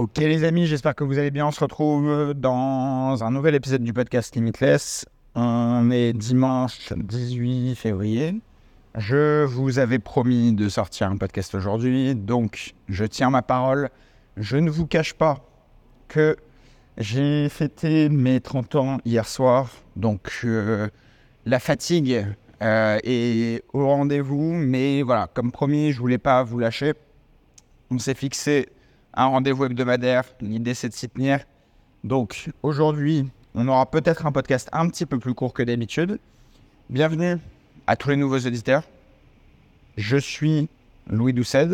Ok les amis, j'espère que vous allez bien. On se retrouve dans un nouvel épisode du podcast Limitless. On est dimanche 18 février. Je vous avais promis de sortir un podcast aujourd'hui, donc je tiens ma parole. Je ne vous cache pas que j'ai fêté mes 30 ans hier soir, donc euh, la fatigue euh, est au rendez-vous, mais voilà, comme promis, je voulais pas vous lâcher. On s'est fixé un rendez-vous hebdomadaire. L'idée, c'est de s'y tenir. Donc, aujourd'hui, on aura peut-être un podcast un petit peu plus court que d'habitude. Bienvenue à tous les nouveaux auditeurs. Je suis Louis Doucet.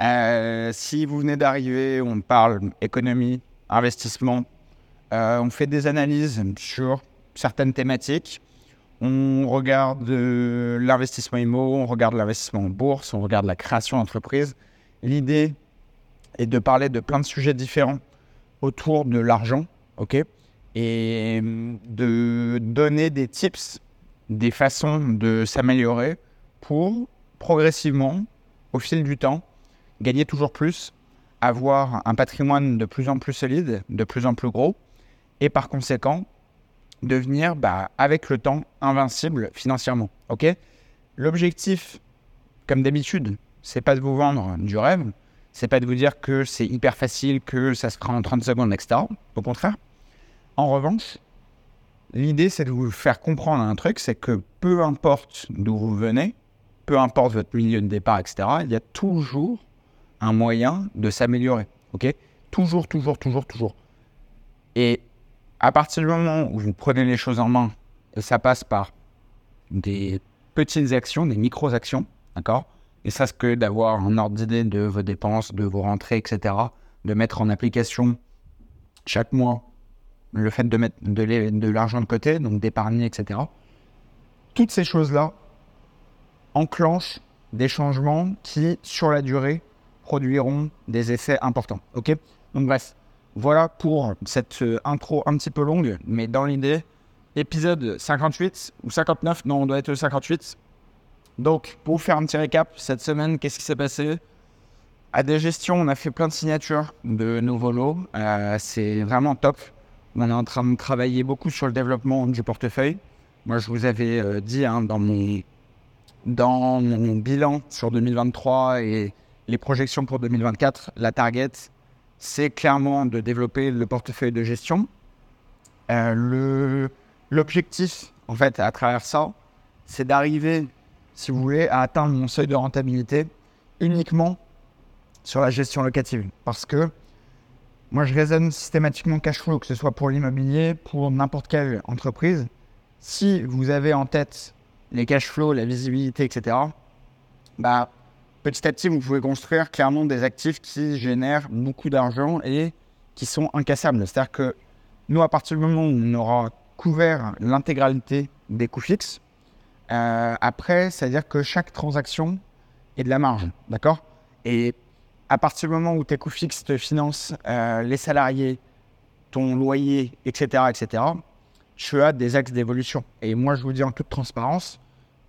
Euh, si vous venez d'arriver, on parle économie, investissement. Euh, on fait des analyses sur certaines thématiques. On regarde euh, l'investissement IMO, on regarde l'investissement en bourse, on regarde la création d'entreprise. L'idée, et de parler de plein de sujets différents autour de l'argent, ok Et de donner des tips, des façons de s'améliorer pour progressivement, au fil du temps, gagner toujours plus, avoir un patrimoine de plus en plus solide, de plus en plus gros, et par conséquent, devenir, bah, avec le temps, invincible financièrement. Ok L'objectif, comme d'habitude, c'est pas de vous vendre du rêve, c'est pas de vous dire que c'est hyper facile, que ça se prend en 30 secondes, etc. Au contraire. En revanche, l'idée, c'est de vous faire comprendre un truc, c'est que peu importe d'où vous venez, peu importe votre milieu de départ, etc., il y a toujours un moyen de s'améliorer. OK? Toujours, toujours, toujours, toujours. Et à partir du moment où vous prenez les choses en main, ça passe par des petites actions, des micro-actions, d'accord? Et ça, c'est que d'avoir un ordre d'idée de vos dépenses, de vos rentrées, etc., de mettre en application chaque mois le fait de mettre de l'argent de côté, donc d'épargner, etc. Toutes ces choses-là enclenchent des changements qui, sur la durée, produiront des effets importants. Ok? Donc bref, voilà pour cette euh, intro un petit peu longue, mais dans l'idée, épisode 58 ou 59, non, on doit être le 58. Donc, pour vous faire un petit récap, cette semaine, qu'est-ce qui s'est passé? À des gestions, on a fait plein de signatures de nouveaux lots. Euh, c'est vraiment top. On est en train de travailler beaucoup sur le développement du portefeuille. Moi, je vous avais euh, dit hein, dans, mon, dans mon bilan sur 2023 et les projections pour 2024, la target, c'est clairement de développer le portefeuille de gestion. Euh, l'objectif, en fait, à travers ça, c'est d'arriver si vous voulez, à atteindre mon seuil de rentabilité uniquement sur la gestion locative. Parce que moi, je raisonne systématiquement cash flow, que ce soit pour l'immobilier, pour n'importe quelle entreprise. Si vous avez en tête les cash flows, la visibilité, etc., bah, petit à petit, vous pouvez construire clairement des actifs qui génèrent beaucoup d'argent et qui sont incassables. C'est-à-dire que nous, à partir du moment où on aura couvert l'intégralité des coûts fixes, euh, après, c'est-à-dire que chaque transaction est de la marge, d'accord? Et à partir du moment où tes coûts fixes te financent euh, les salariés, ton loyer, etc., etc., tu as des axes d'évolution. Et moi, je vous dis en toute transparence,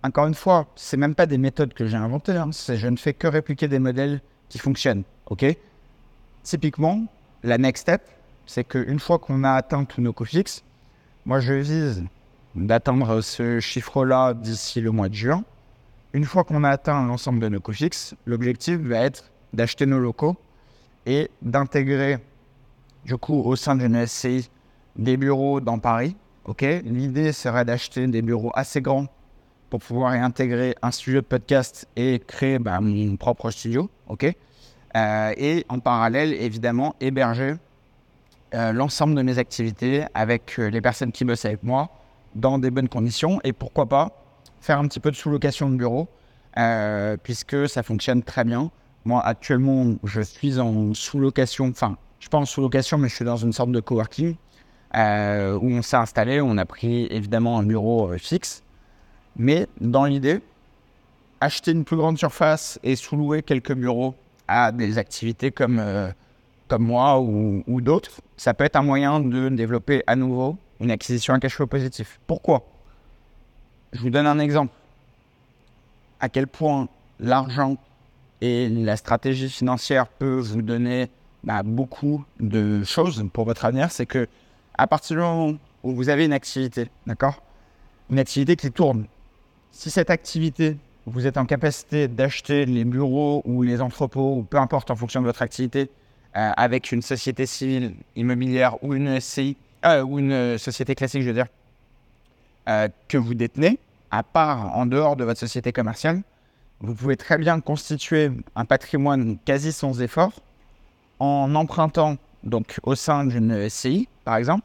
encore une fois, c'est même pas des méthodes que j'ai inventées. Hein, je ne fais que répliquer des modèles qui fonctionnent. Ok? Typiquement, la next step, c'est qu'une fois qu'on a atteint tous nos coûts fixes, moi, je vise d'atteindre ce chiffre-là d'ici le mois de juin. Une fois qu'on a atteint l'ensemble de nos coûts fixes, l'objectif va être d'acheter nos locaux et d'intégrer, du coup, au sein d'une SCI, des bureaux dans Paris. Ok, l'idée serait d'acheter des bureaux assez grands pour pouvoir y intégrer un studio de podcast et créer bah, mon propre studio. Euh, et en parallèle, évidemment, héberger euh, l'ensemble de mes activités avec euh, les personnes qui bossent avec moi dans des bonnes conditions et pourquoi pas faire un petit peu de sous-location de bureau euh, puisque ça fonctionne très bien. Moi, actuellement, je suis en sous-location, enfin, je suis pas en sous-location, mais je suis dans une sorte de coworking euh, où on s'est installé. On a pris évidemment un bureau euh, fixe, mais dans l'idée, acheter une plus grande surface et sous-louer quelques bureaux à des activités comme, comme moi ou d'autres, ça peut être un moyen de développer à nouveau une acquisition à cash flow positif. Pourquoi? Je vous donne un exemple. À quel point l'argent et la stratégie financière peuvent vous donner bah, beaucoup de choses pour votre avenir. C'est que à partir du moment où vous avez une activité, d'accord? Une activité qui tourne. Si cette activité, vous êtes en capacité d'acheter les bureaux ou les entrepôts, ou peu importe en fonction de votre activité, euh, avec une société civile immobilière ou une SCI, euh, ou une société classique, je veux dire, euh, que vous détenez, à part en dehors de votre société commerciale, vous pouvez très bien constituer un patrimoine quasi sans effort en empruntant donc au sein d'une SCI, par exemple,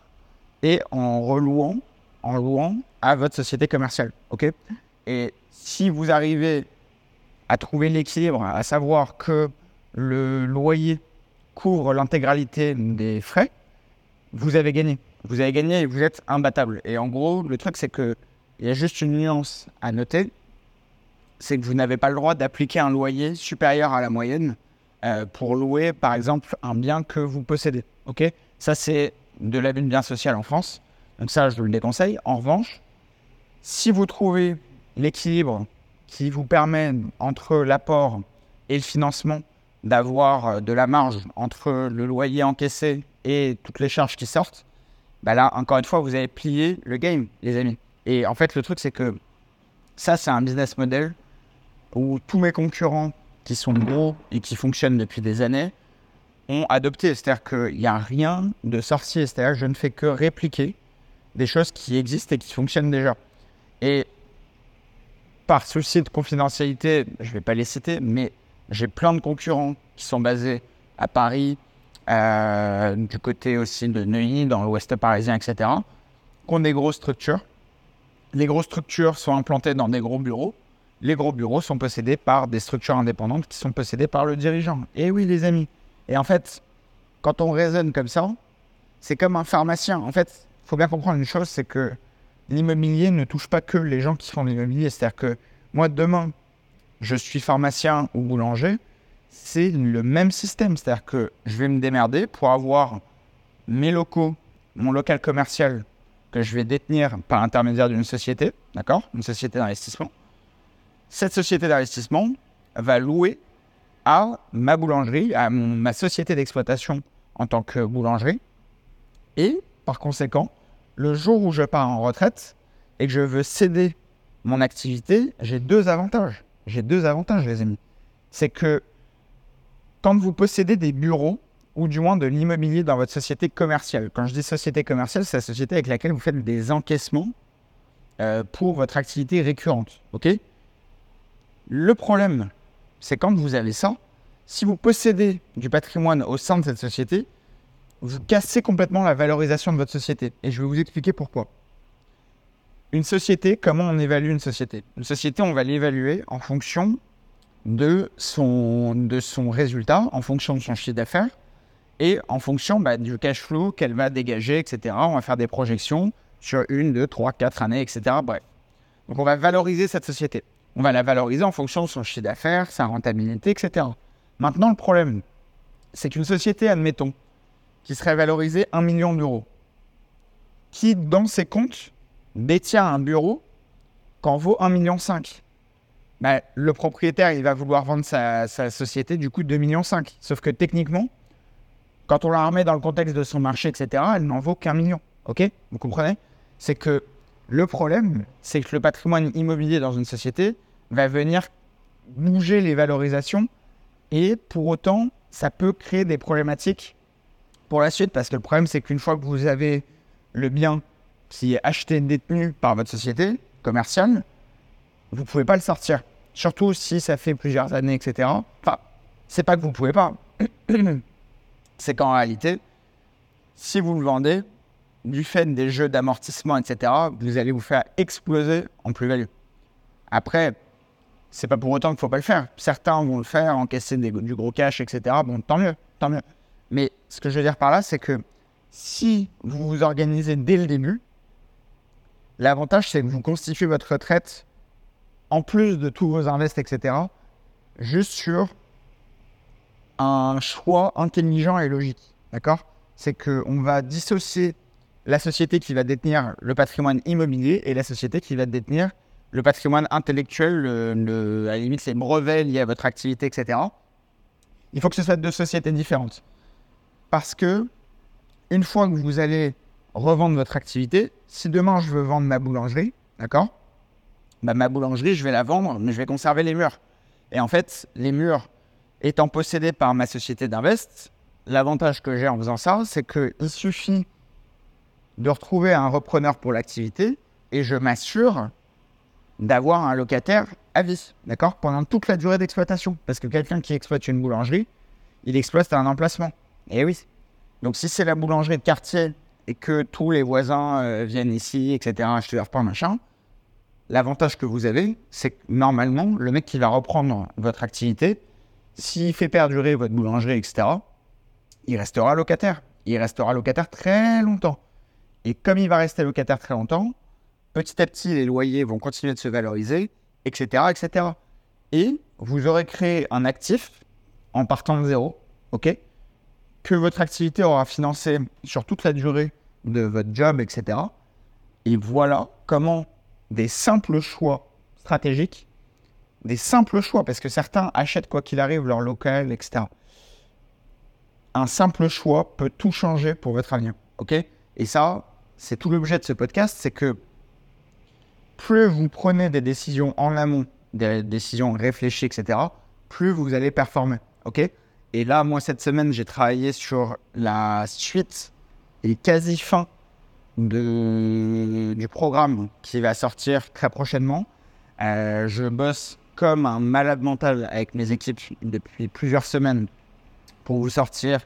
et en relouant, en louant à votre société commerciale. ok? Et si vous arrivez à trouver l'équilibre, à savoir que le loyer couvre l'intégralité des frais, vous avez gagné. Vous avez gagné et vous êtes imbattable. Et en gros, le truc, c'est que il y a juste une nuance à noter, c'est que vous n'avez pas le droit d'appliquer un loyer supérieur à la moyenne euh, pour louer, par exemple, un bien que vous possédez. Ok? Ça, c'est de l'abus de bien social en France. Donc ça, je vous le déconseille. En revanche, si vous trouvez l'équilibre qui vous permet, entre l'apport et le financement, d'avoir euh, de la marge entre le loyer encaissé et toutes les charges qui sortent, bah là, encore une fois, vous avez plié le game, les amis. Et en fait, le truc, c'est que ça, c'est un business model où tous mes concurrents qui sont gros et qui fonctionnent depuis des années ont adopté. C'est-à-dire qu'il n'y a rien de sorcier. C'est-à-dire que je ne fais que répliquer des choses qui existent et qui fonctionnent déjà. Et par souci de confidentialité, je ne vais pas les citer, mais j'ai plein de concurrents qui sont basés à Paris, euh, du côté aussi de Neuilly, dans l'ouest parisien, etc., qui ont des grosses structures. Les grosses structures sont implantées dans des gros bureaux. Les gros bureaux sont possédés par des structures indépendantes qui sont possédées par le dirigeant. Et oui, les amis. Et en fait, quand on raisonne comme ça, c'est comme un pharmacien. En fait, il faut bien comprendre une chose, c'est que l'immobilier ne touche pas que les gens qui font l'immobilier. C'est-à-dire que moi, demain, je suis pharmacien ou boulanger, c'est le même système. C'est-à-dire que je vais me démerder pour avoir mes locaux, mon local commercial que je vais détenir par l'intermédiaire d'une société, d'accord Une société d'investissement. Cette société d'investissement va louer à ma boulangerie, à ma société d'exploitation en tant que boulangerie. Et par conséquent, le jour où je pars en retraite et que je veux céder mon activité, j'ai deux avantages. J'ai deux avantages, les amis. C'est que quand vous possédez des bureaux, ou du moins de l'immobilier dans votre société commerciale, quand je dis société commerciale, c'est la société avec laquelle vous faites des encaissements euh, pour votre activité récurrente. ok? Le problème, c'est quand vous avez ça, si vous possédez du patrimoine au sein de cette société, vous cassez complètement la valorisation de votre société. Et je vais vous expliquer pourquoi. Une société, comment on évalue une société? Une société, on va l'évaluer en fonction de son, résultat, en fonction de son chiffre d'affaires et en fonction bah, du cash flow qu'elle va dégager, etc. On va faire des projections sur une, deux, trois, quatre années, etc. Bref. Donc on va valoriser cette société. On va la valoriser en fonction de son chiffre d'affaires, sa rentabilité, etc. Maintenant, le problème, c'est qu'une société, admettons, qui serait valorisée 1 million d'euros, qui, dans ses comptes, détient un bureau qu'en vaut 1,5 million. Bah, le propriétaire, il va vouloir vendre sa, société du coup 2,5 millions. Sauf que techniquement, quand on la remet dans le contexte de son marché, etc., elle n'en vaut qu'un million. OK? Vous comprenez? C'est que le problème, c'est que le patrimoine immobilier dans une société va venir bouger les valorisations et pour autant, ça peut créer des problématiques pour la suite parce que le problème, c'est qu'une fois que vous avez le bien qui est acheté et détenu par votre société commerciale, vous ne pouvez pas le sortir. Surtout si ça fait plusieurs années, etc. Enfin, c'est pas que vous ne pouvez pas. c'est qu'en réalité, si vous le vendez, du fait des jeux d'amortissement, etc., vous allez vous faire exploser en plus-value. Après, c'est pas pour autant qu'il ne faut pas le faire. Certains vont le faire, encaisser du gros cash, etc. Bon, tant mieux, tant mieux. Mais ce que je veux dire par là, c'est que si vous vous organisez dès le début, l'avantage, c'est que vous constituez votre retraite, en plus de tous vos invests, etc., juste sur un choix intelligent et logique. D'accord? C'est qu'on va dissocier la société qui va détenir le patrimoine immobilier et la société qui va détenir le patrimoine intellectuel, le, à la limite les brevets liés à votre activité, etc. Il faut que ce soit deux sociétés différentes. parce que une fois que vous allez revendre votre activité, si demain je veux vendre ma boulangerie, d'accord? Bah, Ma boulangerie, je vais la vendre, mais je vais conserver les murs. Et en fait, les murs étant possédés par ma société d'invest, l'avantage que j'ai en faisant ça, c'est qu'il suffit de retrouver un repreneur pour l'activité et je m'assure d'avoir un locataire à vie, d'accord Pendant toute la durée d'exploitation. Parce que quelqu'un qui exploite une boulangerie, il exploite un emplacement. Et oui. Donc si c'est la boulangerie de quartier et que tous les voisins euh, viennent ici, etc., acheter leur pain, machin, l'avantage que vous avez, c'est que normalement, le mec qui va reprendre votre activité, s'il fait perdurer votre boulangerie, etc., il restera locataire. Il restera locataire très longtemps. Et comme il va rester locataire très longtemps, petit à petit, les loyers vont continuer de se valoriser, etc., etc. Et vous aurez créé un actif en partant de zéro, ok Que votre activité aura financé sur toute la durée de votre job, etc. Et voilà comment des simples choix stratégiques, des simples choix, parce que certains achètent quoi qu'il arrive leur local, etc. Un simple choix peut tout changer pour votre avenir, ok? Et ça, c'est tout l'objet de ce podcast, c'est que plus vous prenez des décisions en amont, des décisions réfléchies, etc., plus vous allez performer. OK? Et là, moi, cette semaine, j'ai travaillé sur la suite et quasi fin du programme qui va sortir très prochainement. Euh, je bosse comme un malade mental avec mes équipes depuis plusieurs semaines pour vous sortir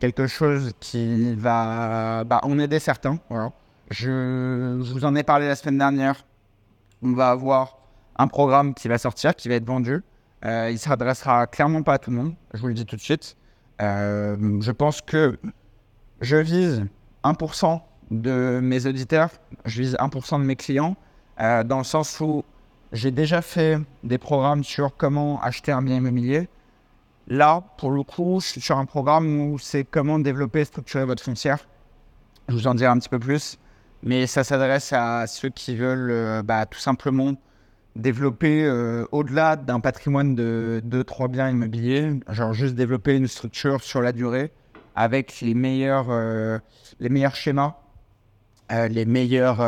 quelque chose qui va bah, en aider certains. Voilà. Je, je vous en ai parlé la semaine dernière on va avoir un programme qui va sortir, qui va être vendu. Euh, il s'adressera clairement pas à tout le monde, je vous le dis tout de suite. Euh, je pense que je vise 1% de mes auditeurs, je vise 1% de mes clients, euh, dans le sens où j'ai déjà fait des programmes sur comment acheter un bien immobilier. Là, pour le coup, je suis sur un programme où c'est comment développer et structurer votre foncière. Je vous en dirai un petit peu plus mais ça s'adresse à ceux qui veulent euh, bah, tout simplement développer euh, au-delà d'un patrimoine de 2-3 biens immobiliers, genre juste développer une structure sur la durée avec les meilleurs, les meilleurs schémas, les meilleurs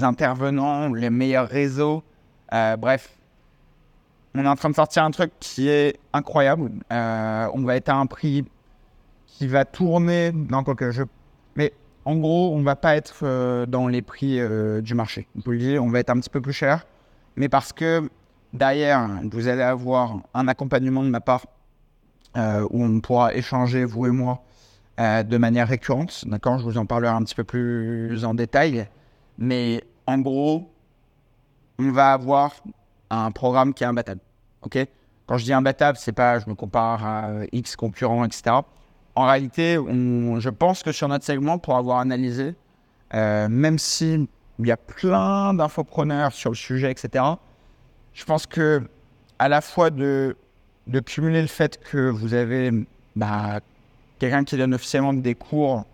intervenants, les meilleurs réseaux. bref, on est en train de sortir un truc qui est incroyable. on va être à un prix qui va tourner dans quelque je mais en gros, on va pas être euh, dans les prix euh, du marché. Vous le dire, on va être un petit peu plus cher, mais parce que derrière, vous allez avoir un accompagnement de ma part euh, où on pourra échanger, vous et moi, de manière récurrente. D'accord Je vous en parlerai un petit peu plus en détail. Mais en gros, on va avoir un programme qui est imbattable. OK? Quand je dis imbattable, c'est pas je me compare à X concurrents, etc en réalité, je pense que sur notre segment, pour avoir analysé, euh, même s'il y a plein d'infopreneurs sur le sujet, etc., je pense que à la fois de, de cumuler le fait que vous avez bah, quelqu'un qui donne officiellement des cours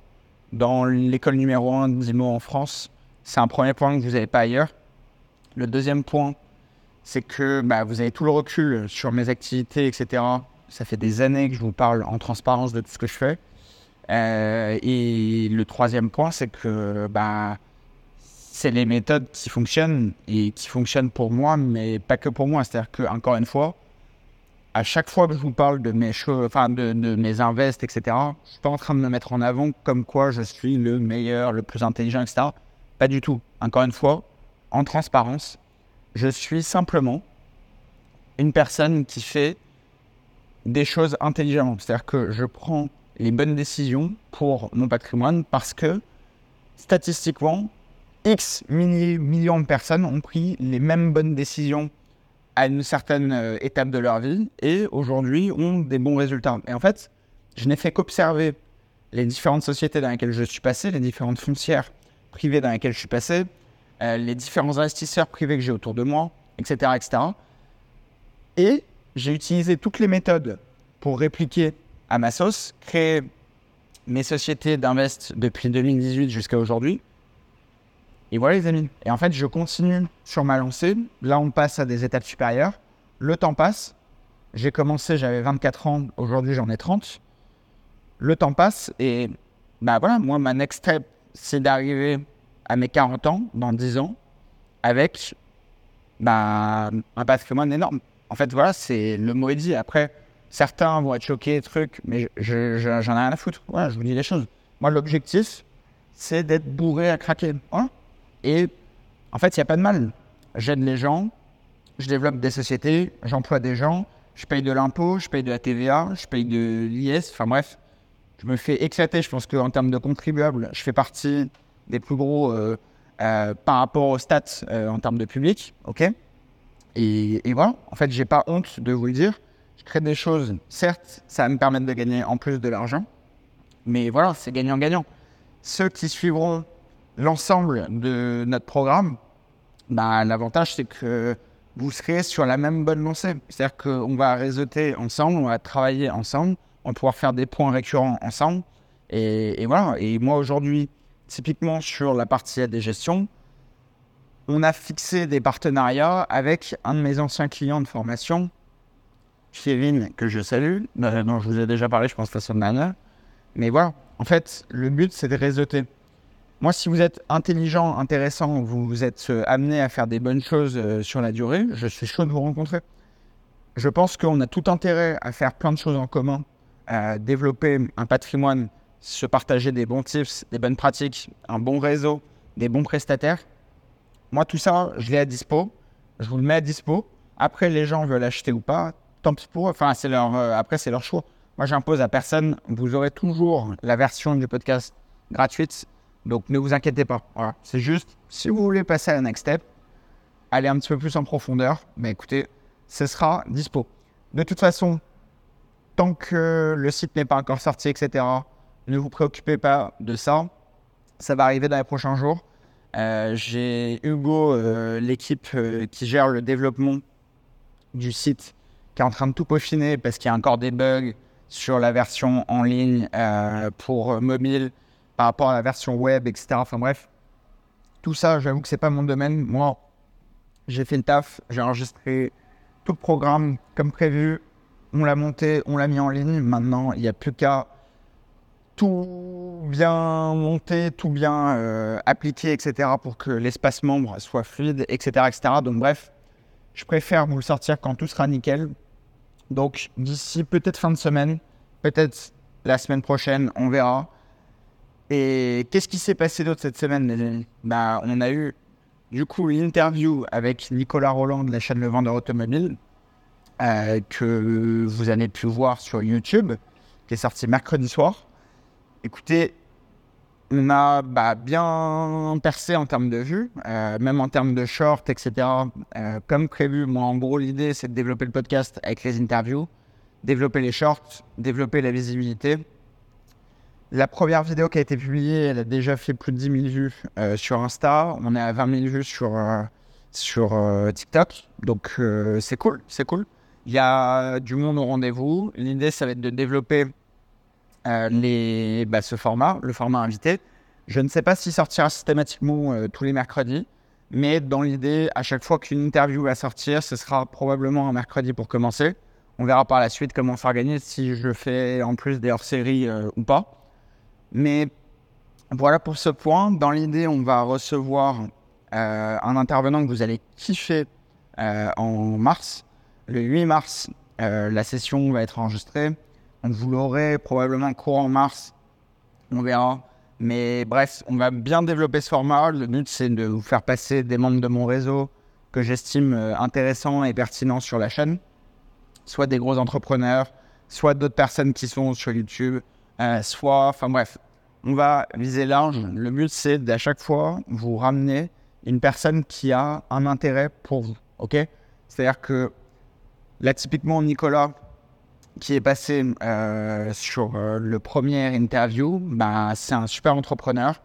dans l'école numéro 1 d'IMO en France, c'est un premier point que vous n'avez pas ailleurs. Le deuxième point, c'est que bah, vous avez tout le recul sur mes activités, etc ça fait des années que je vous parle en transparence de tout ce que je fais. Euh, et le troisième point, c'est que bah, c'est les méthodes qui fonctionnent et qui fonctionnent pour moi, mais pas que pour moi. C'est-à-dire que, encore une fois, à chaque fois que je vous parle de mes choses, invests, etc., je suis pas en train de me mettre en avant comme quoi je suis le meilleur, le plus intelligent, etc. Pas du tout. Encore une fois, en transparence, je suis simplement une personne qui fait des choses intelligemment. C'est-à-dire que je prends les bonnes décisions pour mon patrimoine parce que statistiquement, X millions de personnes ont pris les mêmes bonnes décisions à une certaine euh, étape de leur vie et aujourd'hui ont des bons résultats. Et en fait, je n'ai fait qu'observer les différentes sociétés dans lesquelles je suis passé, les différentes foncières privées dans lesquelles je suis passé, euh, les différents investisseurs privés que j'ai autour de moi, etc., etc. Et j'ai utilisé toutes les méthodes pour répliquer à ma sauce, créer mes sociétés d'invest depuis 2018 jusqu'à aujourd'hui. Et voilà les amis. Et en fait, je continue sur ma lancée. Là, on passe à des étapes supérieures. Le temps passe. J'ai commencé, j'avais 24 ans. Aujourd'hui, j'en ai 30. le temps passe et bah voilà, moi, ma next step, c'est d'arriver à mes 40 ans, dans 10 ans, avec bah, un patrimoine énorme. En fait, voilà, c'est le mot est dit. Après, certains vont être choqués, trucs, mais j'en ai rien à foutre. Voilà, je vous dis les choses. Moi, l'objectif, c'est d'être bourré à craquer. Et en fait, il n'y a pas de mal. J'aide les gens, je développe des sociétés, j'emploie des gens, je paye de l'impôt, je paye de la TVA, je paye de l'IS, enfin bref, je me fais éclater. Je pense qu'en termes de contribuables, je fais partie des plus gros euh, euh, par rapport aux stats euh, en termes de public. ok? Et, voilà, en fait, j'ai pas honte de vous le dire. Je crée des choses, certes, ça va me permettre de gagner en plus de l'argent, mais voilà, c'est gagnant-gagnant. Ceux qui suivront l'ensemble de notre programme, bah, l'avantage, c'est que vous serez sur la même bonne lancée. C'est-à-dire qu'on va réseauter ensemble, on va travailler ensemble, on va pouvoir faire des points récurrents ensemble. Et, voilà. Et moi, aujourd'hui, typiquement sur la partie des gestions, on a fixé des partenariats avec un de mes anciens clients de formation, Kevin, que je salue, dont je vous ai déjà parlé, je pense, la semaine dernière. Mais voilà, en fait, le but, c'est de réseauter. Moi, si vous êtes intelligent, intéressant, vous êtes euh, amené à faire des bonnes choses euh, sur la durée, je suis chaud de vous rencontrer. Je pense qu'on a tout intérêt à faire plein de choses en commun, à développer un patrimoine, se partager des bons tips, des bonnes pratiques, un bon réseau, des bons prestataires. Moi, tout ça, je l'ai à dispo. Je vous le mets à dispo. Après, les gens veulent acheter ou pas, tant pis pour. Enfin, c'est leur, euh, après, c'est leur choix. Moi, j'impose à personne. Vous aurez toujours la version du podcast gratuite. Donc, ne vous inquiétez pas. Voilà. C'est juste, si vous voulez passer à la next step, aller un petit peu plus en profondeur, mais écoutez, ce sera dispo. De toute façon, tant que le site n'est pas encore sorti, etc., ne vous préoccupez pas de ça. Ça va arriver dans les prochains jours. Euh, j'ai Hugo, euh, l'équipe euh, qui gère le développement du site, qui est en train de tout peaufiner parce qu'il y a encore des bugs sur la version en ligne pour mobile par rapport à la version web, etc. Enfin bref, tout ça, j'avoue que c'est pas mon domaine. Moi, j'ai fait le taf, j'ai enregistré tout le programme comme prévu, on l'a monté, on l'a mis en ligne. Maintenant, il n'y a plus qu'à tout bien monter, tout bien euh, appliquer, etc. pour que l'espace membre soit fluide, etc., etc. Donc bref, je préfère vous le sortir quand tout sera nickel. Donc d'ici peut-être fin de semaine, peut-être la semaine prochaine, on verra. Et qu'est-ce qui s'est passé d'autre cette semaine bah, On a eu du coup l'interview avec Nicolas Roland de la chaîne Le Vendeur Automobile, euh, que vous avez pu voir sur YouTube, qui est sorti mercredi soir. Écoutez, on a bah, bien percé en termes de vues, euh, même en termes de short, etc. Euh, comme prévu, moi, en gros, l'idée, c'est de développer le podcast avec les interviews, développer les shorts, développer la visibilité. La première vidéo qui a été publiée, elle a déjà fait plus de 10 000 vues euh, sur Insta. On est à 20 000 vues sur, sur TikTok. Donc, c'est cool, c'est cool. Il y a du monde au rendez-vous. L'idée, ça va être de développer euh, les, bah, ce format, le format invité. Je ne sais pas s'il sortira systématiquement euh, tous les mercredis, mais dans l'idée, à chaque fois qu'une interview va sortir, ce sera probablement un mercredi pour commencer. On verra par la suite comment s'organiser, si je fais en plus des hors-séries euh, ou pas. Mais voilà pour ce point. Dans l'idée, on va recevoir un intervenant que vous allez kiffer en mars. Le 8 mars, la session va être enregistrée. On vous l'aurez probablement courant mars. On verra. Mais bref, on va bien développer ce format. Le but, c'est de vous faire passer des membres de mon réseau que j'estime euh, intéressants et pertinents sur la chaîne. Soit des gros entrepreneurs, soit d'autres personnes qui sont sur YouTube, soit, enfin bref, on va viser large. Le but, c'est d'à chaque fois vous ramener une personne qui a un intérêt pour vous. Ok? C'est-à-dire que là, typiquement, Nicolas, qui est passé euh, sur euh, le premier interview, bah, c'est un super entrepreneur.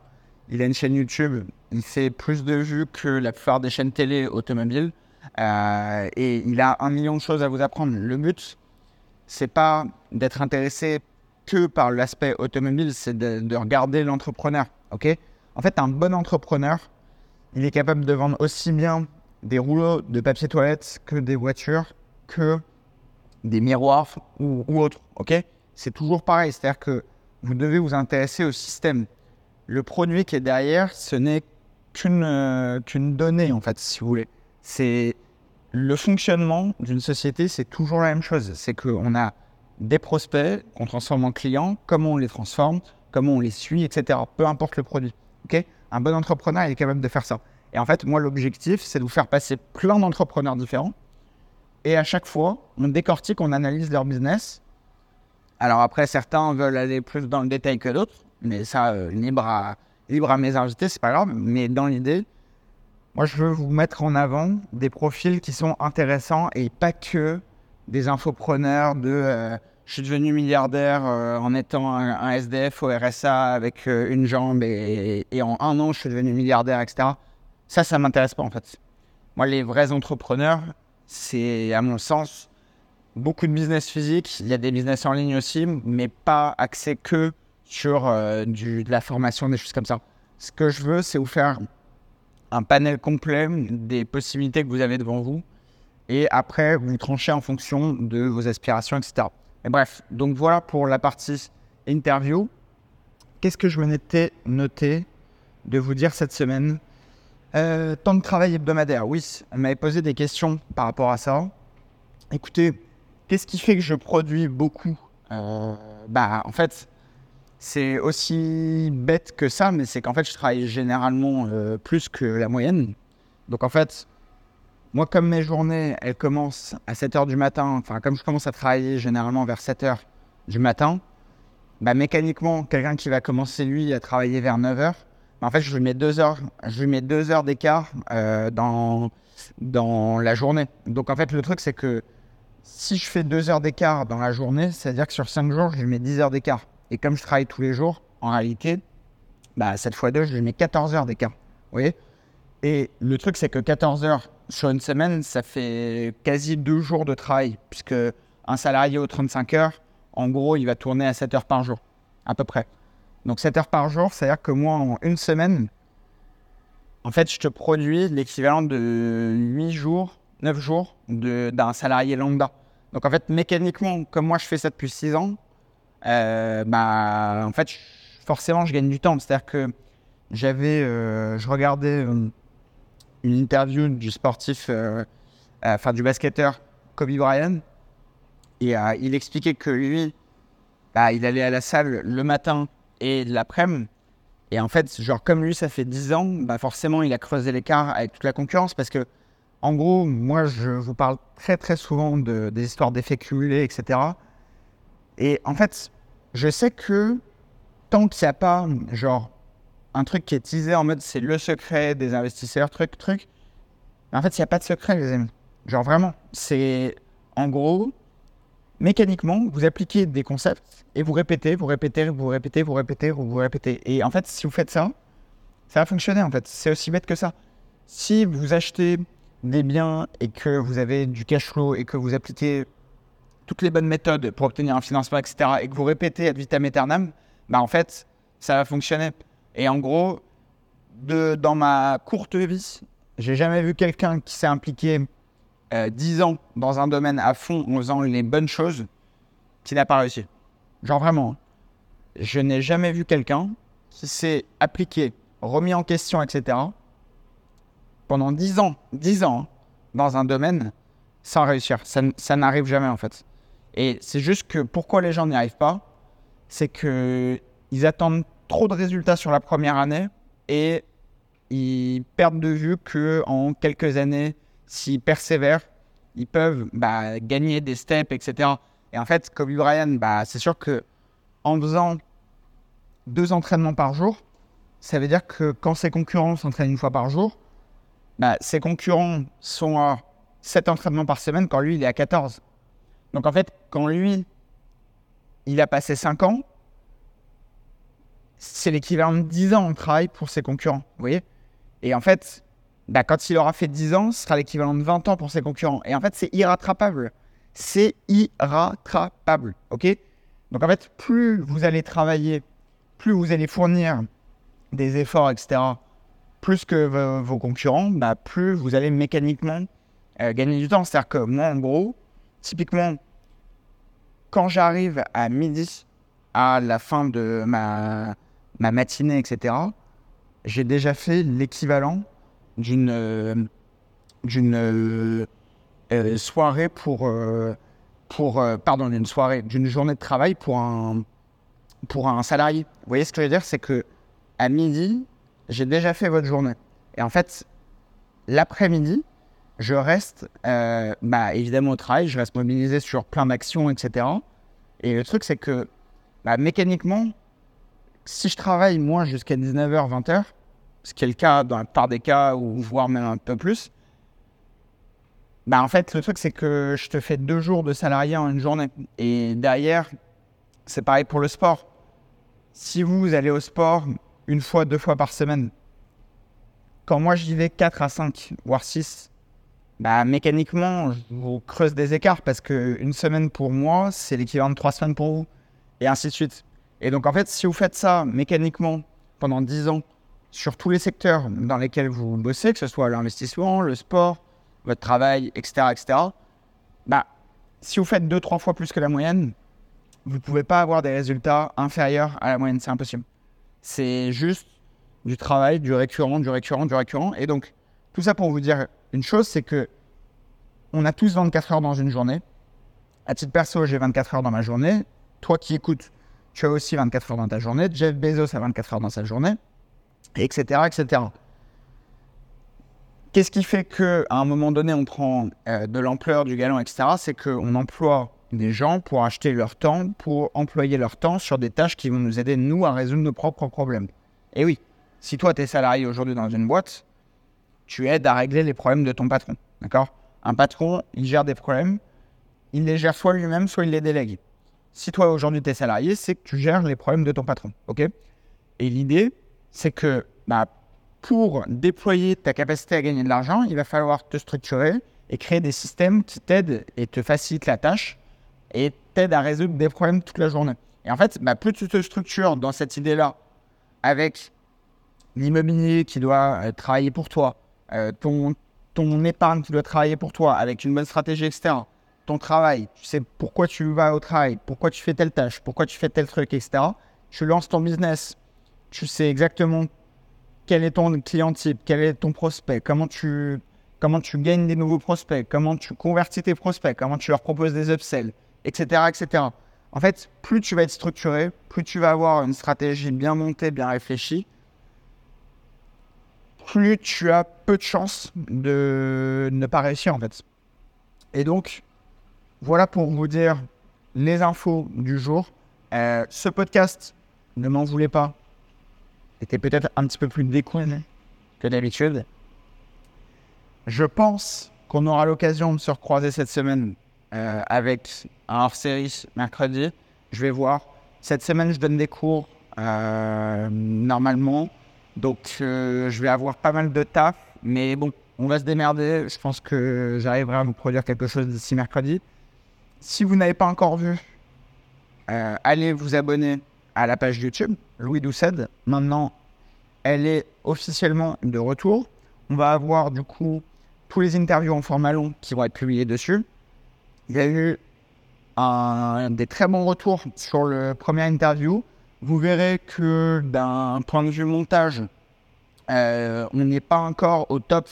Il a une chaîne YouTube, il fait plus de vues que la plupart des chaînes télé automobiles. Euh, et il a un million de choses à vous apprendre. Le but, c'est pas d'être intéressé que par l'aspect automobile, c'est de, de, regarder l'entrepreneur. En fait, un bon entrepreneur, il est capable de vendre aussi bien des rouleaux de papier toilette que des voitures, que des miroirs ou, autres, ok? C'est toujours pareil, c'est-à-dire que vous devez vous intéresser au système. Le produit qui est derrière, ce n'est qu'une euh, qu'une donnée, en fait, si vous voulez. C'est le fonctionnement d'une société, c'est toujours la même chose. C'est qu'on a des prospects qu'on transforme en clients, comment on les transforme, comment on les suit, etc. Peu importe le produit. Un bon entrepreneur, il est capable de faire ça. Et en fait, moi, l'objectif, c'est de vous faire passer plein d'entrepreneurs différents. Et à chaque fois, on décortique, on analyse leur business. Alors après, certains veulent aller plus dans le détail que d'autres, mais ça, euh, libre, à, libre à mes invités, c'est pas grave. Mais dans l'idée, moi, je veux vous mettre en avant des profils qui sont intéressants et pas que des infopreneurs de euh, je suis devenu milliardaire euh, en étant un, SDF au RSA avec une jambe et, en un an, je suis devenu milliardaire, etc. Ça, ça m'intéresse pas en fait. Moi, les vrais entrepreneurs, c'est à mon sens beaucoup de business physique. Il y a des business en ligne aussi, mais pas axé que sur euh, de la formation, des choses comme ça. Ce que je veux, c'est vous faire un panel complet des possibilités que vous avez devant vous. Et après, vous tranchez en fonction de vos aspirations, etc. Et bref, donc voilà pour la partie interview. Qu'est-ce que je m'étais noté de vous dire cette semaine? Euh, temps de travail hebdomadaire, oui, elle m'avait posé des questions par rapport à ça. Écoutez, qu'est-ce qui fait que je produis beaucoup? Euh, Bah, en fait, c'est aussi bête que ça, mais c'est qu'en fait, je travaille généralement euh, plus que la moyenne. Donc, en fait, moi, comme mes journées, elles commencent à 7 h du matin, enfin, comme je commence à travailler généralement vers 7 h du matin, bah, mécaniquement, quelqu'un qui va commencer, lui, à travailler vers 9 h en fait, je lui mets deux heures, je lui mets deux heures d'écart euh, dans, dans la journée. Donc, en fait, le truc, c'est que si je fais deux heures d'écart dans la journée, c'est-à-dire que sur cinq jours, je lui mets 10 heures d'écart. Et comme je travaille tous les jours, en réalité, bah, 7 fois 2, je lui mets 14 heures d'écart. Vous voyez? Et le truc, c'est que 14 heures sur une semaine, ça fait quasi deux jours de travail, puisque un salarié aux 35 heures, en gros, il va tourner à 7 heures par jour, à peu près. Donc 7 heures par jour, c'est-à-dire que moi, en une semaine, en fait, je te produis l'équivalent de 8 jours, 9 jours d'un salarié lambda. Donc en fait, mécaniquement, comme moi je fais ça depuis 6 ans, euh, bah, en fait, forcément, je gagne du temps. C'est-à-dire que j'avais, euh, je regardais euh, une interview du sportif, enfin du basketteur Kobe Bryant, et il expliquait que lui, bah, il allait à la salle le matin et l'après-midi. Et en fait, genre comme lui, ça fait 10 ans, bah forcément, il a creusé l'écart avec toute la concurrence parce que, en gros, moi, je vous parle très très souvent de, des histoires d'effets cumulés, etc. Et en fait, je sais que tant qu'il n'y a pas, genre, un truc qui est teasé en mode c'est le secret des investisseurs, truc, truc, en fait, il n'y a pas de secret, les amis. Genre, vraiment, c'est en gros, mécaniquement, vous appliquez des concepts et vous répétez, vous répétez, vous répétez, vous répétez, vous répétez. Et en fait, si vous faites ça, ça va fonctionner en fait. C'est aussi bête que ça. Si vous achetez des biens et que vous avez du cash flow et que vous appliquez toutes les bonnes méthodes pour obtenir un financement, etc., et que vous répétez ad vitam aeternam, bah en fait, ça va fonctionner. Et en gros, dans ma courte vie, j'ai jamais vu quelqu'un qui s'est impliqué 10 euh, ans dans un domaine à fond en faisant les bonnes choses qui n'a pas réussi. Genre vraiment. Hein. Je n'ai jamais vu quelqu'un qui s'est appliqué, remis en question, etc. pendant 10 ans, 10 ans, hein, dans un domaine sans réussir. Ça, ça n'arrive jamais en fait. Et c'est juste que pourquoi les gens n'y arrivent pas, c'est que ils attendent trop de résultats sur la première année et ils perdent de vue que en quelques années, s'ils persévèrent, ils peuvent bah, gagner des steps, etc. Et en fait, Kobe Bryant, bah, c'est sûr que en faisant deux entraînements par jour, ça veut dire que quand ses concurrents s'entraînent une fois par jour, bah, ses concurrents sont à 7 entraînements par semaine quand lui, il est à 14. Donc en fait, quand lui, il a passé 5 ans, c'est l'équivalent de 10 ans de travail pour ses concurrents. Vous voyez Et en fait, bah, quand il aura fait 10 ans, ce sera l'équivalent de 20 ans pour ses concurrents. Et en fait, c'est irrattrapable. C'est irrattrapable. OK Donc en fait, plus vous allez travailler, plus vous allez fournir des efforts, etc., plus que vos concurrents, bah, plus vous allez mécaniquement euh, gagner du temps. C'est-à-dire que moi, en gros, typiquement, quand j'arrive à midi à la fin de ma, ma matinée, etc., j'ai déjà fait l'équivalent d'une euh, euh, euh, soirée pour, pour pardon, d'une soirée, d'une journée de travail pour un, pour un salarié. Vous voyez ce que je veux dire? C'est que à midi, j'ai déjà fait votre journée. Et en fait, l'après-midi, je reste bah, évidemment au travail, je reste mobilisé sur plein d'actions, etc. Et le truc, c'est que bah, mécaniquement, si je travaille moi jusqu'à 19h, 20h, ce qui est le cas dans la part des cas, ou voire même un peu plus, bah en fait, le truc, c'est que je te fais deux jours de salarié en une journée. Et derrière, c'est pareil pour le sport. Si vous allez au sport une fois, deux fois par semaine, quand moi j'y vais 4 à 5, voire 6, bah, mécaniquement, je vous creuse des écarts parce qu'une semaine pour moi, c'est l'équivalent de trois semaines pour vous, et ainsi de suite. Et donc, en fait, si vous faites ça mécaniquement pendant 10 ans sur tous les secteurs dans lesquels vous bossez, que ce soit l'investissement, le sport, votre travail, etc., etc., bah, si vous faites 2-3 fois plus que la moyenne, vous ne pouvez pas avoir des résultats inférieurs à la moyenne. C'est impossible. C'est juste du travail, du récurrent, du récurrent, du récurrent. Et donc, tout ça pour vous dire une chose, c'est que on a tous 24 heures dans une journée. À titre perso, j'ai 24 heures dans ma journée. Toi qui écoutes, tu as aussi 24 heures dans ta journée. Jeff Bezos a 24 heures dans sa journée, etc., etc. Qu'est-ce qui fait qu'à un moment donné, on prend euh, de l'ampleur du galon, etc. C'est qu'on emploie des gens pour acheter leur temps, pour employer leur temps sur des tâches qui vont nous aider, nous, à résoudre nos propres problèmes. Et oui, si toi, tu es salarié aujourd'hui dans une boîte, tu aides à régler les problèmes de ton patron. D'accord? Un patron, il gère des problèmes, il les gère soit lui-même, soit il les délègue si toi aujourd'hui tu es salarié, c'est que tu gères les problèmes de ton patron. Et l'idée, c'est que bah, pour déployer ta capacité à gagner de l'argent, il va falloir te structurer et créer des systèmes qui t'aident et te facilitent la tâche et t'aident à résoudre des problèmes toute la journée. Et en fait, bah, plus tu te structures dans cette idée-là avec l'immobilier qui doit euh, travailler pour toi, euh, ton, ton épargne qui doit travailler pour toi avec une bonne stratégie, etc ton travail, tu sais pourquoi tu vas au travail, pourquoi tu fais telle tâche, pourquoi tu fais tel truc, etc. Tu lances ton business, tu sais exactement quel est ton client type, quel est ton prospect, comment tu, comment tu gagnes des nouveaux prospects, comment tu convertis tes prospects, comment tu leur proposes des upsells, etc., etc. En fait, plus tu vas être structuré, plus tu vas avoir une stratégie bien montée, bien réfléchie, plus tu as peu de chances de ne pas réussir en fait. Et donc, voilà pour vous dire les infos du jour. Euh, ce podcast, ne m'en voulez pas, était peut-être un petit peu plus décousu que d'habitude. Je pense qu'on aura l'occasion de se recroiser cette semaine euh, avec un hors-série mercredi. Je vais voir. Cette semaine, je donne des cours euh, normalement. Donc, je vais avoir pas mal de taf. Mais bon, on va se démerder. Je pense que j'arriverai à vous produire quelque chose d'ici mercredi. Si vous n'avez pas encore vu, euh, allez vous abonner à la page YouTube, Louis Doucet. Maintenant, elle est officiellement de retour. On va avoir du coup tous les interviews en format long qui vont être publiés dessus. Il y a eu des très bons retours sur le premier interview. Vous verrez que d'un point de vue montage, euh, on n'est pas encore au top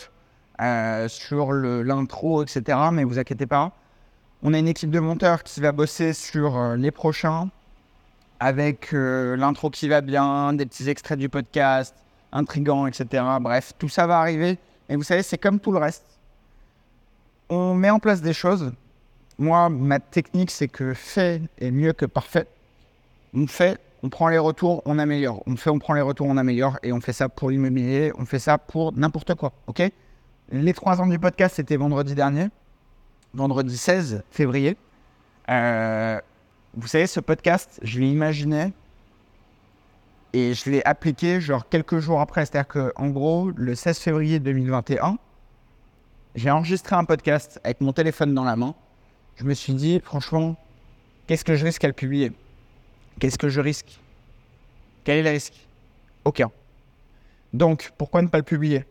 euh, sur l'intro, etc. Mais vous inquiétez pas, on a une équipe de monteurs qui va bosser sur euh, les prochains avec euh, l'intro qui va bien, des petits extraits du podcast, intrigants, etc. Bref, tout ça va arriver. Et vous savez, c'est comme tout le reste. On met en place des choses. Moi, ma technique, c'est que fait est mieux que parfait. On fait, on prend les retours, on améliore. On fait, on prend les retours, on améliore. Et on fait ça pour l'immobilier, on fait ça pour n'importe quoi. OK? Les trois ans du podcast, c'était vendredi dernier vendredi 16 février. Euh, vous savez, ce podcast, je l'ai imaginé et je l'ai appliqué genre quelques jours après. C'est-à-dire qu'en gros, le 16 février 2021, j'ai enregistré un podcast avec mon téléphone dans la main. Je me suis dit, franchement, qu'est-ce que je risque à le publier? Qu'est-ce que je risque? Quel est le risque? Aucun. Donc, pourquoi ne pas le publier?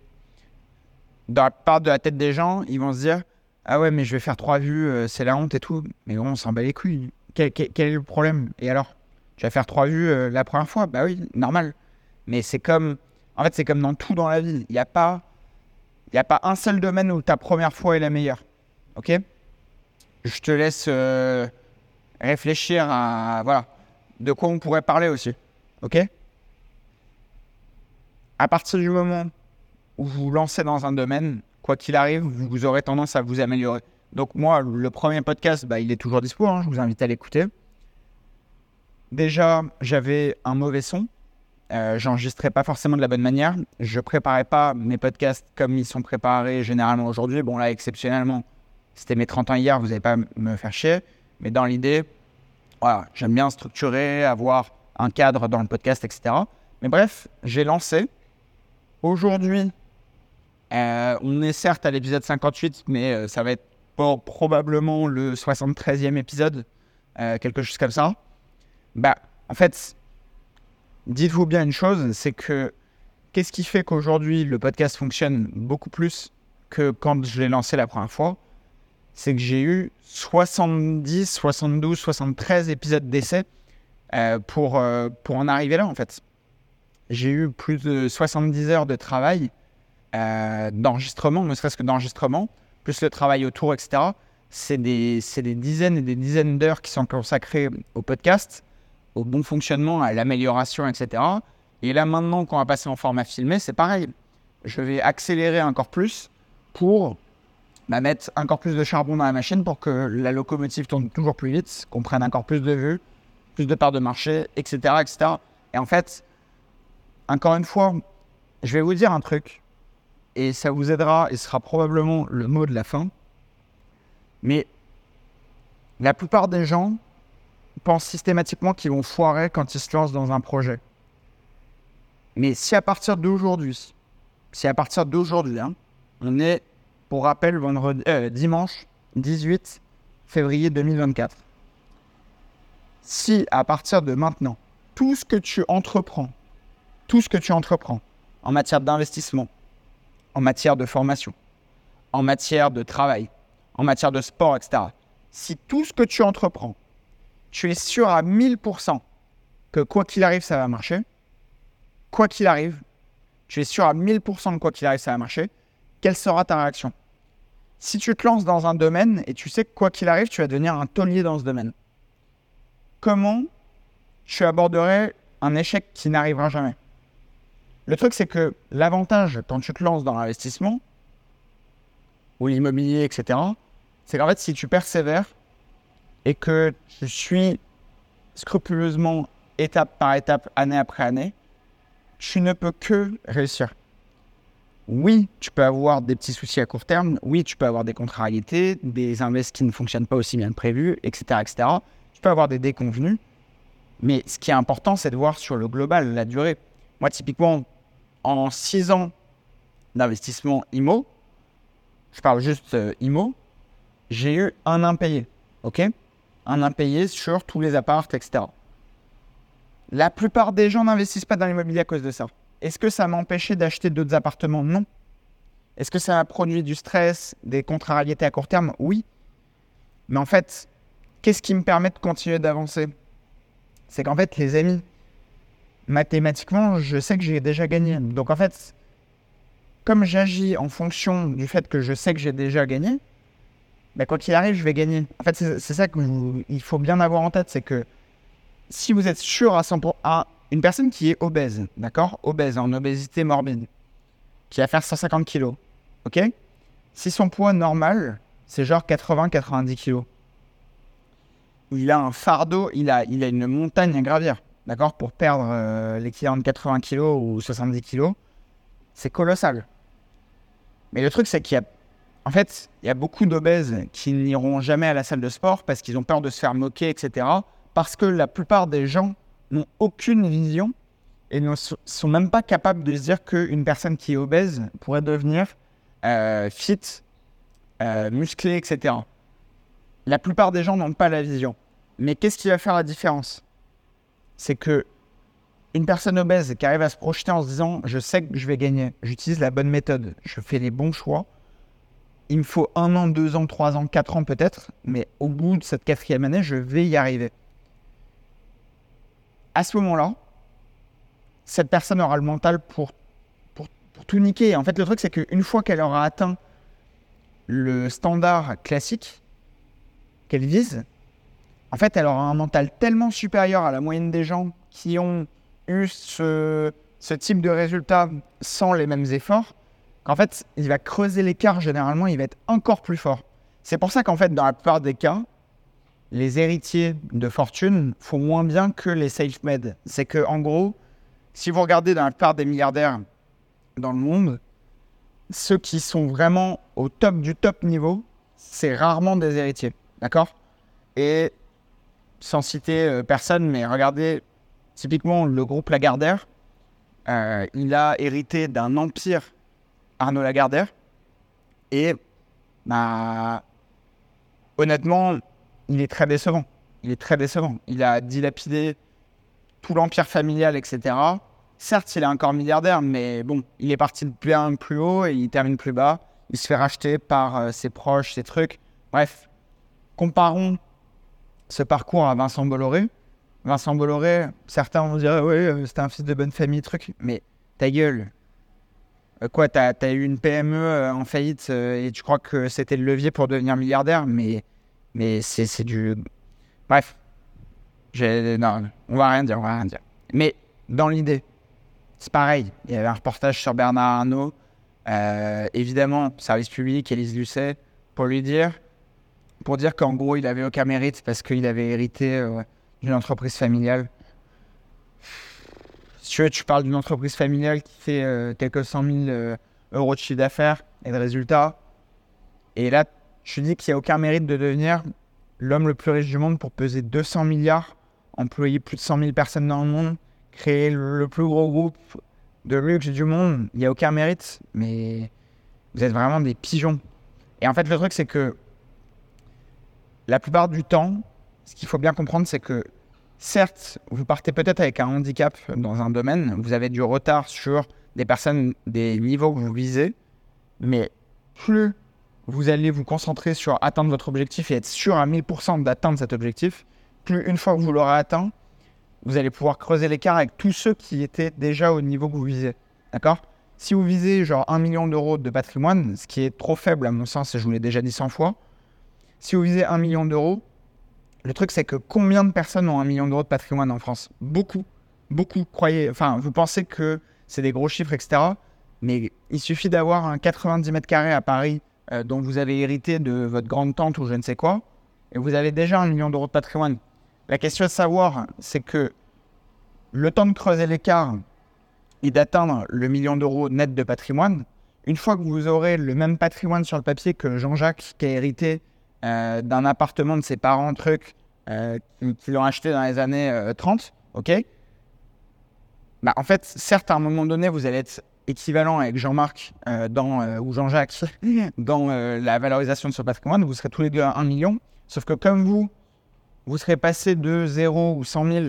Dans la part de la tête des gens, ils vont se dire, ah ouais, mais je vais faire trois vues, euh, c'est la honte et tout. Mais bon, on s'en bat les couilles. Quel, est le problème? Et alors? Tu vas faire trois vues euh, la première fois, bah oui, normal. Mais c'est comme, en fait, c'est comme dans tout dans la vie. Il n'y a pas, il a pas un seul domaine où ta première fois est la meilleure. Ok? Je te laisse euh, réfléchir à, voilà, de quoi on pourrait parler aussi. Ok? À partir du moment où vous vous lancez dans un domaine, quoi qu'il arrive, vous aurez tendance à vous améliorer. Donc moi, le premier podcast, bah, il est toujours dispo, hein, je vous invite à l'écouter. Déjà, j'avais un mauvais son. Euh, J'enregistrais pas forcément de la bonne manière. Je préparais pas mes podcasts comme ils sont préparés généralement aujourd'hui. Bon là, exceptionnellement, c'était mes 30 ans hier, vous n'allez pas me faire chier. Mais dans l'idée, j'aime bien structurer, avoir un cadre dans le podcast, etc. Mais bref, j'ai lancé. Aujourd'hui, euh, on est certes à l'épisode 58, mais euh, ça va être probablement le 73e épisode, euh, quelque chose comme ça. Bah, en fait, dites-vous bien une chose, c'est que qu'est-ce qui fait qu'aujourd'hui le podcast fonctionne beaucoup plus que quand je l'ai lancé la première fois? C'est que j'ai eu 70, 72, 73 épisodes d'essai pour, pour en arriver là en fait. J'ai eu plus de 70 heures de travail euh, d'enregistrement, ne serait-ce que d'enregistrement, plus le travail autour, etc. C'est des, des, dizaines et des dizaines d'heures qui sont consacrées au podcast, au bon fonctionnement, à l'amélioration, etc. Et là, maintenant qu'on va passer en format filmé, c'est pareil. Je vais accélérer encore plus pour bah, mettre encore plus de charbon dans la machine pour que la locomotive tourne toujours plus vite, qu'on prenne encore plus de vues, plus de parts de marché, etc., etc. Et en fait, encore une fois, je vais vous dire un truc et ça vous aidera et sera probablement le mot de la fin. Mais la plupart des gens pensent systématiquement qu'ils vont foirer quand ils se lancent dans un projet. Mais si à partir d'aujourd'hui, si à partir d'aujourd'hui, hein, on est, pour rappel, vendredi, euh, dimanche 18 février 2024, si à partir de maintenant, tout ce que tu entreprends, tout ce que tu entreprends en matière d'investissement, en matière de formation, en matière de travail, en matière de sport, etc. Si tout ce que tu entreprends, tu es sûr à 1000% que quoi qu'il arrive, ça va marcher, quoi qu'il arrive, tu es sûr à 1000% que quoi qu'il arrive, ça va marcher, quelle sera ta réaction? Si tu te lances dans un domaine et tu sais que quoi qu'il arrive, tu vas devenir un taulier dans ce domaine, comment tu aborderais un échec qui n'arrivera jamais? Le truc, c'est que l'avantage quand tu te lances dans l'investissement, ou l'immobilier, etc., c'est qu'en fait, si tu persévères et que tu suis scrupuleusement étape par étape, année après année, tu ne peux que réussir. Oui, tu peux avoir des petits soucis à court terme, oui, tu peux avoir des contrariétés, des invests qui ne fonctionnent pas aussi bien que prévu, etc., etc. Tu peux avoir des déconvenus, mais ce qui est important, c'est de voir sur le global, la durée. Moi, typiquement, en 6 ans d'investissement IMO, je parle juste euh, IMO, j'ai eu un impayé. OK? Un impayé sur tous les apparts, etc. La plupart des gens n'investissent pas dans l'immobilier à cause de ça. Est-ce que ça m'a empêché d'acheter d'autres appartements? Non. Est-ce que ça a produit du stress, des contrariétés à court terme? Oui. Mais en fait, qu'est-ce qui me permet de continuer d'avancer? C'est qu'en fait, les amis, mathématiquement, je sais que j'ai déjà gagné. Donc en fait, comme j'agis en fonction du fait que je sais que j'ai déjà gagné, ben, quoi qu'il arrive, je vais gagner. En fait, c'est ça qu'il faut bien avoir en tête, c'est que si vous êtes sûr à 100%, à une personne qui est obèse, d'accord? Obèse, en obésité morbide, qui va faire 150 kg, ok? Si son poids normal, c'est genre 80-90 kg, il a un fardeau, il a, il a une montagne à gravir d'accord, pour perdre euh, l'équivalent de 80 kg ou 70 kg, c'est colossal. Mais le truc, c'est qu'il y a, en fait, il y a beaucoup d'obèses qui n'iront jamais à la salle de sport parce qu'ils ont peur de se faire moquer, etc. Parce que la plupart des gens n'ont aucune vision et ne sont même pas capables de se dire qu'une personne qui est obèse pourrait devenir euh, fit, euh, musclé, etc. La plupart des gens n'ont pas la vision. Mais qu'est-ce qui va faire la différence? C'est que une personne obèse qui arrive à se projeter en se disant je sais que je vais gagner, j'utilise la bonne méthode, je fais les bons choix. Il me faut un an, deux ans, trois ans, quatre ans peut-être, mais au bout de cette quatrième année, je vais y arriver. à ce moment-là, cette personne aura le mental pour, pour, pour tout niquer. En fait, le truc, c'est qu'une fois qu'elle aura atteint le standard classique qu'elle vise, en fait, elle aura un mental tellement supérieur à la moyenne des gens qui ont eu ce, type de résultat sans les mêmes efforts, qu'en fait, il va creuser l'écart généralement, il va être encore plus fort. C'est pour ça qu'en fait, dans la plupart des cas, les héritiers de fortune font moins bien que les self-made. C'est que, en gros, si vous regardez dans la plupart des milliardaires dans le monde, ceux qui sont vraiment au top du top niveau, c'est rarement des héritiers. D'accord? Et sans citer euh, personne, mais regardez typiquement le groupe Lagardère. Euh, il a hérité d'un empire Arnaud Lagardère. Et bah, honnêtement, il est très décevant. Il est très décevant. Il a dilapidé tout l'empire familial, etc. Certes, il est encore milliardaire, mais bon, il est parti de bien plus haut et il termine plus bas. Il se fait racheter par euh, ses proches, ses trucs. Bref, comparons ce parcours à Vincent Bolloré. Vincent Bolloré, certains vont dire, oui, euh, c'était un fils de bonne famille, truc. Mais ta gueule. Euh, quoi, t'as as eu une PME en faillite et tu crois que c'était le levier pour devenir milliardaire? Mais mais c'est du. Bref. Non, on va rien dire, on va rien dire. Mais dans l'idée, c'est pareil. Il y avait un reportage sur Bernard Arnault. Euh, évidemment, service public, Élise Lucet, pour lui dire, pour dire qu'en gros, il avait aucun mérite parce qu'il avait hérité euh, d'une entreprise familiale. Si tu veux, tu parles d'une entreprise familiale qui fait euh, quelques cent mille euros de chiffre d'affaires et de résultats. Et là, je dis qu'il n'y a aucun mérite de devenir l'homme le plus riche du monde pour peser 200 milliards, employer plus de 100 000 personnes dans le monde, créer le plus gros groupe de luxe du monde. Il n'y a aucun mérite, mais vous êtes vraiment des pigeons. Et en fait, le truc, c'est que la plupart du temps, ce qu'il faut bien comprendre, c'est que certes, vous partez peut-être avec un handicap dans un domaine, vous avez du retard sur des personnes, des niveaux que vous visez, mais plus vous allez vous concentrer sur atteindre votre objectif et être sûr à 1000% d'atteindre cet objectif, plus une fois que vous l'aurez atteint, vous allez pouvoir creuser l'écart avec tous ceux qui étaient déjà au niveau que vous visez. D'accord? Si vous visez genre 1 million d'euros de patrimoine, ce qui est trop faible à mon sens, et je vous l'ai déjà dit 100 fois, si vous visez 1 million d'euros, le truc c'est que combien de personnes ont 1 million d'euros de patrimoine en France? Beaucoup. Beaucoup. Croyez. Enfin, vous pensez que c'est des gros chiffres, etc. Mais il suffit d'avoir un 90 mètres carrés à Paris euh, dont vous avez hérité de votre grande tante ou je ne sais quoi, et vous avez déjà un million d'euros de patrimoine. La question de savoir, c'est que le temps de creuser l'écart et d'atteindre le million d'euros net de patrimoine, une fois que vous aurez le même patrimoine sur le papier que Jean-Jacques, qui a hérité euh, d'un appartement de ses parents, truc, euh, qui, l'ont acheté dans les années 30, ok? Bah, En fait, certes, à un moment donné, vous allez être équivalent avec Jean-Marc euh, dans, euh, ou Jean-Jacques dans euh, la valorisation de ce patrimoine, vous serez tous les deux à 1 million. Sauf que comme vous, vous serez passé de 0 ou 100 000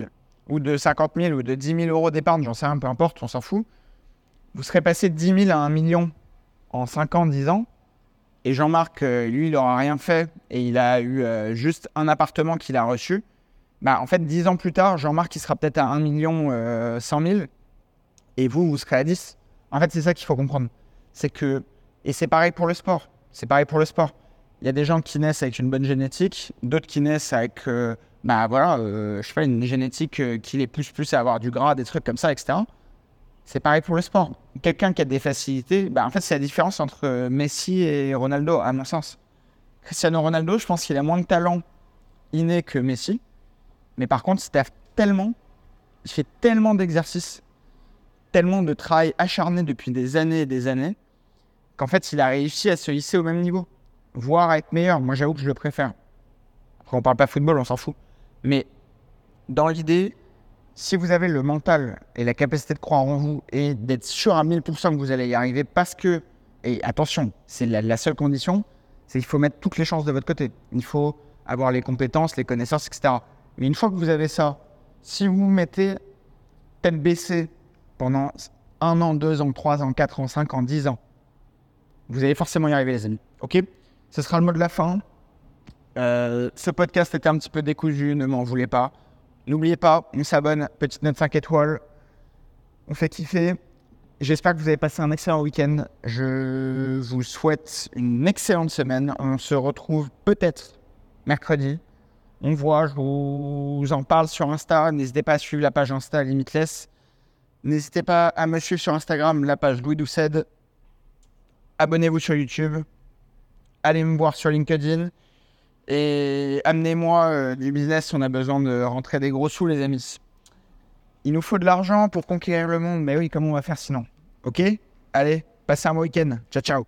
ou de 50 000 ou de 10 000 euros d'épargne, j'en sais rien, peu importe, on s'en fout. Vous serez passé de 10 000 à 1 million en 5 ans, 10 ans. Et Jean-Marc, lui, il n'aura rien fait et il a eu juste un appartement qu'il a reçu. Bah, en fait, 10 ans plus tard, Jean-Marc, il sera peut-être à 1 million 100 000 et vous, vous serez à 10. En fait, c'est ça qu'il faut comprendre. C'est que, et c'est pareil pour le sport. C'est pareil pour le sport. Il y a des gens qui naissent avec une bonne génétique, d'autres qui naissent avec, euh, bah voilà, euh, je sais une génétique euh, qui les pousse plus à avoir du gras, des trucs comme ça, etc. C'est pareil pour le sport. Quelqu'un qui a des facilités, bah en fait, c'est la différence entre Messi et Ronaldo, à mon sens. Cristiano Ronaldo, je pense qu'il a moins de talent inné que Messi. Mais par contre, il tellement, il fait tellement d'exercices tellement de travail acharné depuis des années et des années qu'en fait, il a réussi à se hisser au même niveau, voire à être meilleur. Moi, j'avoue que je le préfère. Après, on parle pas football, on s'en fout. Mais dans l'idée, si vous avez le mental et la capacité de croire en vous et d'être sûr à 1000% que vous allez y arriver parce que, et attention, c'est la, seule condition, c'est qu'il faut mettre toutes les chances de votre côté. Il faut avoir les compétences, les connaissances, etc. Mais une fois que vous avez ça, si vous mettez tête baissée pendant un an, deux ans, trois ans, quatre ans, cinq ans, dix ans. Vous allez forcément y arriver, les amis. Ok? Ce sera le mot de la fin. Euh, ce podcast était un petit peu décousu, ne m'en voulez pas. N'oubliez pas, on s'abonne, petite note 5 étoiles. On fait kiffer. J'espère que vous avez passé un excellent week-end. Je vous souhaite une excellente semaine. On se retrouve peut-être mercredi. On voit, je vous en parle sur Insta. N'hésitez pas à suivre la page Insta Limitless. N'hésitez pas à me suivre sur Instagram, la page Louis Doucet. Abonnez-vous sur YouTube. Allez me voir sur LinkedIn. Et amenez-moi euh, du business, on a besoin de rentrer des gros sous, les amis. Il nous faut de l'argent pour conquérir le monde, mais oui, comment on va faire sinon? Ok? Allez, passez un bon week-end. Ciao, ciao